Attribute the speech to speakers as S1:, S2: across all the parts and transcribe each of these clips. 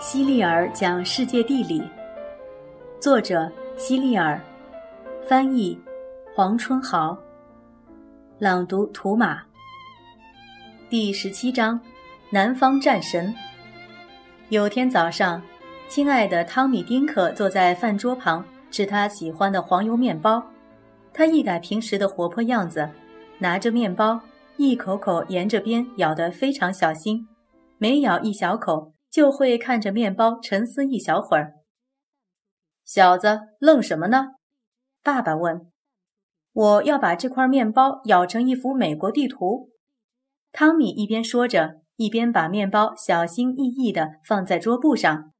S1: 希利尔讲世界地理，作者希利尔，翻译黄春豪，朗读图马。第十七章：南方战神。有天早上，亲爱的汤米·丁克坐在饭桌旁吃他喜欢的黄油面包。他一改平时的活泼样子，拿着面包一口口沿着边咬得非常小心，每咬一小口。就会看着面包沉思一小会儿。小子，愣什么呢？爸爸问。我要把这块面包咬成一幅美国地图。汤米一边说着，一边把面包小心翼翼地放在桌布上。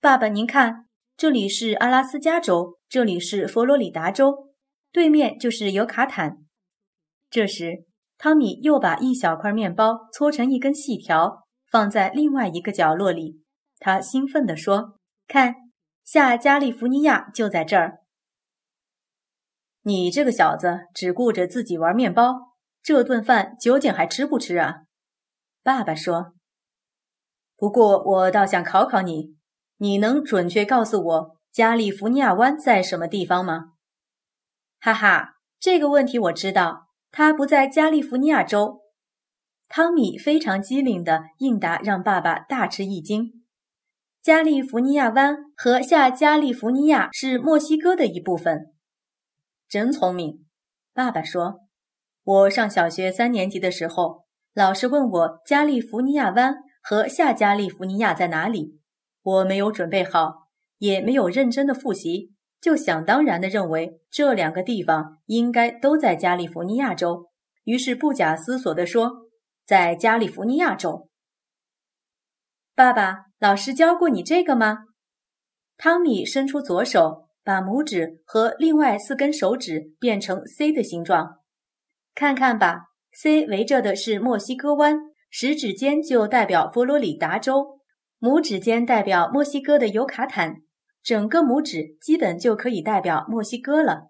S1: 爸爸，您看，这里是阿拉斯加州，这里是佛罗里达州，对面就是尤卡坦。这时，汤米又把一小块面包搓成一根细条。放在另外一个角落里，他兴奋地说：“看，下加利福尼亚就在这儿。”你这个小子只顾着自己玩面包，这顿饭究竟还吃不吃啊？爸爸说：“不过我倒想考考你，你能准确告诉我加利福尼亚湾在什么地方吗？”哈哈，这个问题我知道，它不在加利福尼亚州。汤米非常机灵的应答，让爸爸大吃一惊。加利福尼亚湾和下加利福尼亚是墨西哥的一部分。真聪明，爸爸说。我上小学三年级的时候，老师问我加利福尼亚湾和下加利福尼亚在哪里，我没有准备好，也没有认真的复习，就想当然的认为这两个地方应该都在加利福尼亚州，于是不假思索地说。在加利福尼亚州，爸爸，老师教过你这个吗？汤米伸出左手，把拇指和另外四根手指变成 C 的形状。看看吧，C 围着的是墨西哥湾，食指尖就代表佛罗里达州，拇指尖代表墨西哥的尤卡坦，整个拇指基本就可以代表墨西哥了。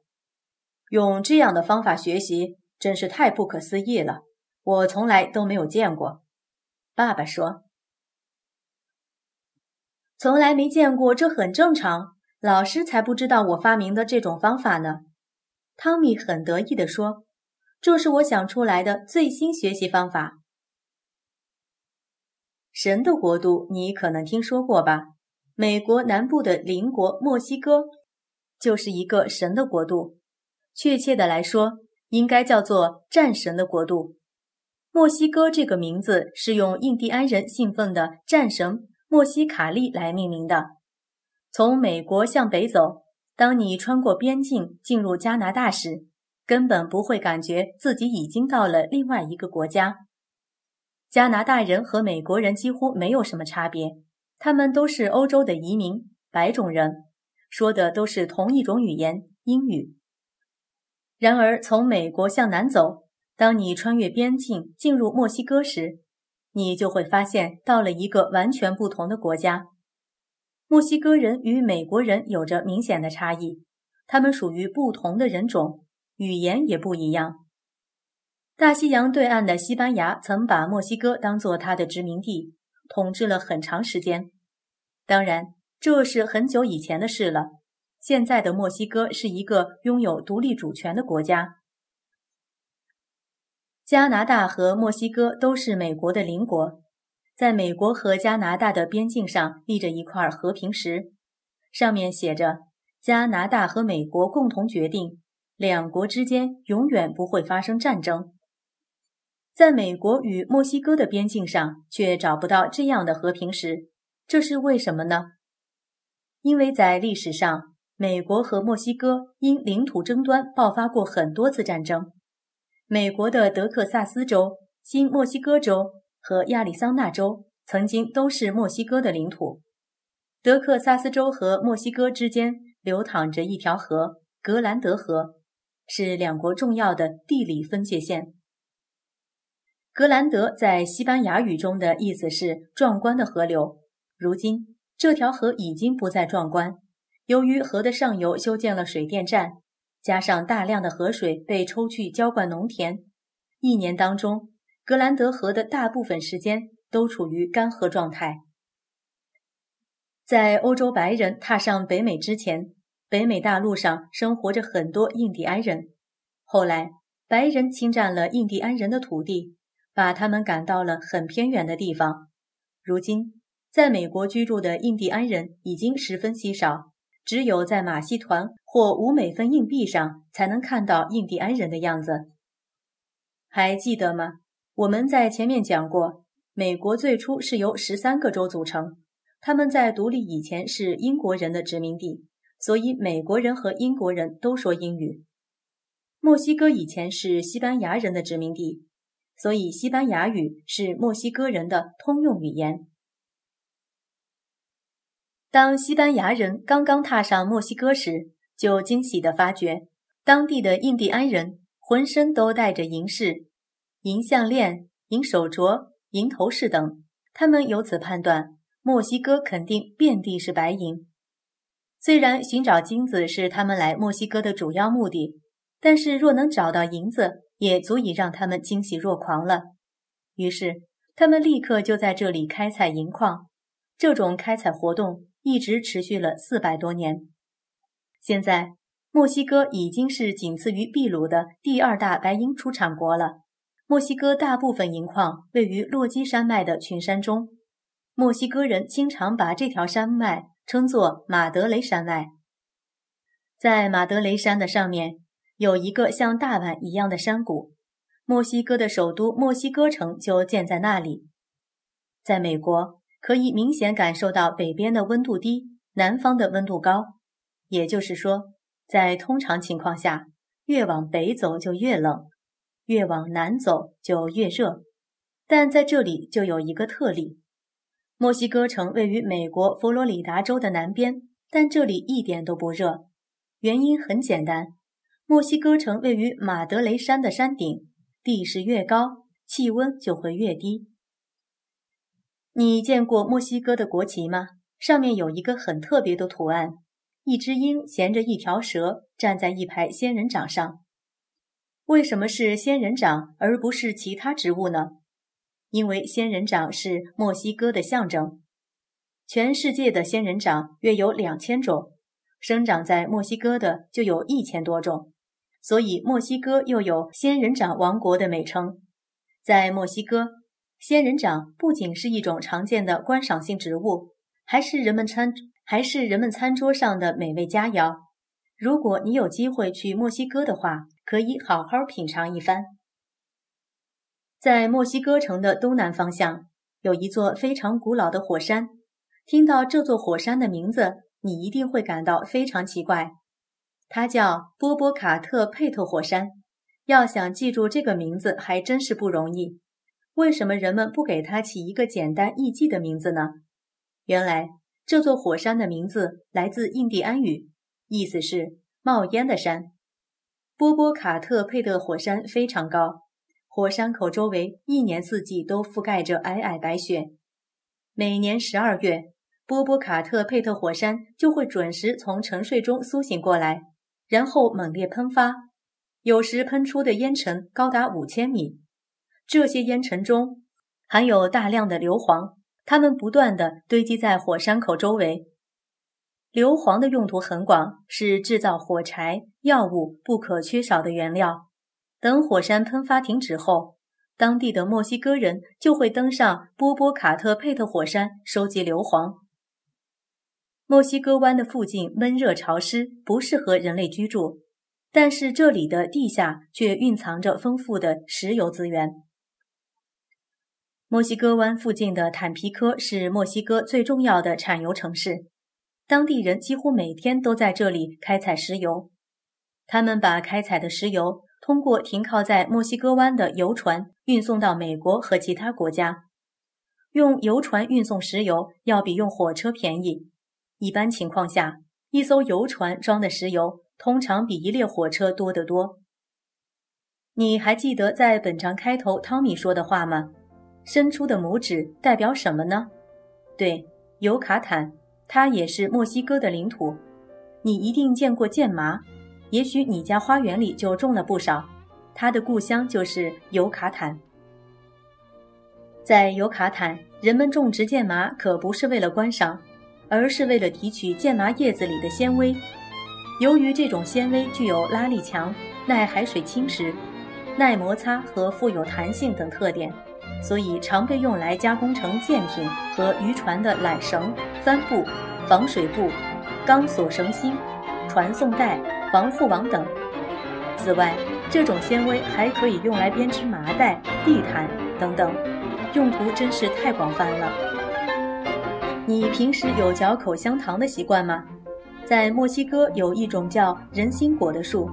S1: 用这样的方法学习，真是太不可思议了。我从来都没有见过，爸爸说：“从来没见过，这很正常。老师才不知道我发明的这种方法呢。”汤米很得意地说：“这是我想出来的最新学习方法。”神的国度，你可能听说过吧？美国南部的邻国墨西哥就是一个神的国度，确切的来说，应该叫做战神的国度。墨西哥这个名字是用印第安人信奉的战神墨西卡利来命名的。从美国向北走，当你穿过边境进入加拿大时，根本不会感觉自己已经到了另外一个国家。加拿大人和美国人几乎没有什么差别，他们都是欧洲的移民，白种人，说的都是同一种语言——英语。然而，从美国向南走。当你穿越边境进入墨西哥时，你就会发现到了一个完全不同的国家。墨西哥人与美国人有着明显的差异，他们属于不同的人种，语言也不一样。大西洋对岸的西班牙曾把墨西哥当做他的殖民地，统治了很长时间。当然，这是很久以前的事了。现在的墨西哥是一个拥有独立主权的国家。加拿大和墨西哥都是美国的邻国，在美国和加拿大的边境上立着一块和平石，上面写着：“加拿大和美国共同决定，两国之间永远不会发生战争。”在美国与墨西哥的边境上却找不到这样的和平石，这是为什么呢？因为在历史上，美国和墨西哥因领土争端爆发过很多次战争。美国的德克萨斯州、新墨西哥州和亚利桑那州曾经都是墨西哥的领土。德克萨斯州和墨西哥之间流淌着一条河——格兰德河，是两国重要的地理分界线。格兰德在西班牙语中的意思是“壮观的河流”。如今，这条河已经不再壮观，由于河的上游修建了水电站。加上大量的河水被抽去浇灌农田，一年当中，格兰德河的大部分时间都处于干涸状态。在欧洲白人踏上北美之前，北美大陆上生活着很多印第安人。后来，白人侵占了印第安人的土地，把他们赶到了很偏远的地方。如今，在美国居住的印第安人已经十分稀少，只有在马戏团或五美分硬币上才能看到印第安人的样子。还记得吗？我们在前面讲过，美国最初是由十三个州组成，他们在独立以前是英国人的殖民地，所以美国人和英国人都说英语。墨西哥以前是西班牙人的殖民地，所以西班牙语是墨西哥人的通用语言。当西班牙人刚刚踏上墨西哥时，就惊喜地发觉，当地的印第安人浑身都带着银饰、银项链、银手镯、银头饰等。他们由此判断，墨西哥肯定遍地是白银。虽然寻找金子是他们来墨西哥的主要目的。但是，若能找到银子，也足以让他们惊喜若狂了。于是，他们立刻就在这里开采银矿。这种开采活动一直持续了四百多年。现在，墨西哥已经是仅次于秘鲁的第二大白银出产国了。墨西哥大部分银矿位于落基山脉的群山中，墨西哥人经常把这条山脉称作马德雷山脉。在马德雷山的上面。有一个像大碗一样的山谷，墨西哥的首都墨西哥城就建在那里。在美国，可以明显感受到北边的温度低，南方的温度高。也就是说，在通常情况下，越往北走就越冷，越往南走就越热。但在这里就有一个特例：墨西哥城位于美国佛罗里达州的南边，但这里一点都不热。原因很简单。墨西哥城位于马德雷山的山顶，地势越高，气温就会越低。你见过墨西哥的国旗吗？上面有一个很特别的图案，一只鹰衔着一条蛇，站在一排仙人掌上。为什么是仙人掌而不是其他植物呢？因为仙人掌是墨西哥的象征。全世界的仙人掌约有两千种，生长在墨西哥的就有一千多种。所以，墨西哥又有“仙人掌王国”的美称。在墨西哥，仙人掌不仅是一种常见的观赏性植物，还是人们餐还是人们餐桌上的美味佳肴。如果你有机会去墨西哥的话，可以好好品尝一番。在墨西哥城的东南方向，有一座非常古老的火山。听到这座火山的名字，你一定会感到非常奇怪。它叫波波卡特佩特火山，要想记住这个名字还真是不容易。为什么人们不给它起一个简单易记的名字呢？原来这座火山的名字来自印第安语，意思是冒烟的山。波波卡特佩特火山非常高，火山口周围一年四季都覆盖着皑皑白雪。每年十二月，波波卡特佩特火山就会准时从沉睡中苏醒过来。然后猛烈喷发，有时喷出的烟尘高达五千米。这些烟尘中含有大量的硫磺，它们不断地堆积在火山口周围。硫磺的用途很广，是制造火柴、药物不可缺少的原料。等火山喷发停止后，当地的墨西哥人就会登上波波卡特佩特火山收集硫磺。墨西哥湾的附近闷热潮湿，不适合人类居住，但是这里的地下却蕴藏着丰富的石油资源。墨西哥湾附近的坦皮科是墨西哥最重要的产油城市，当地人几乎每天都在这里开采石油。他们把开采的石油通过停靠在墨西哥湾的油船运送到美国和其他国家。用油船运送石油要比用火车便宜。一般情况下，一艘游船装的石油通常比一列火车多得多。你还记得在本章开头汤米说的话吗？伸出的拇指代表什么呢？对，尤卡坦，它也是墨西哥的领土。你一定见过剑麻，也许你家花园里就种了不少。它的故乡就是尤卡坦。在尤卡坦，人们种植剑麻可不是为了观赏。而是为了提取剑麻叶子里的纤维。由于这种纤维具有拉力强、耐海水侵蚀、耐摩擦和富有弹性等特点，所以常被用来加工成舰艇和渔船的缆绳、帆布、防水布、钢索绳芯、传送带、防护网等。此外，这种纤维还可以用来编织麻袋、地毯等等，用途真是太广泛了。你平时有嚼口香糖的习惯吗？在墨西哥有一种叫人心果的树，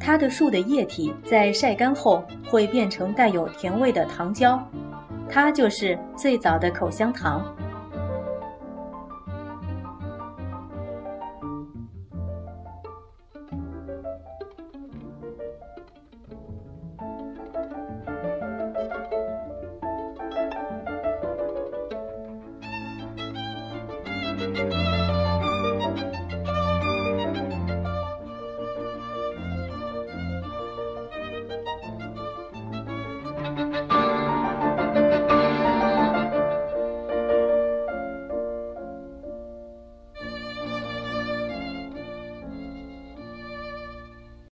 S1: 它的树的液体在晒干后会变成带有甜味的糖胶，它就是最早的口香糖。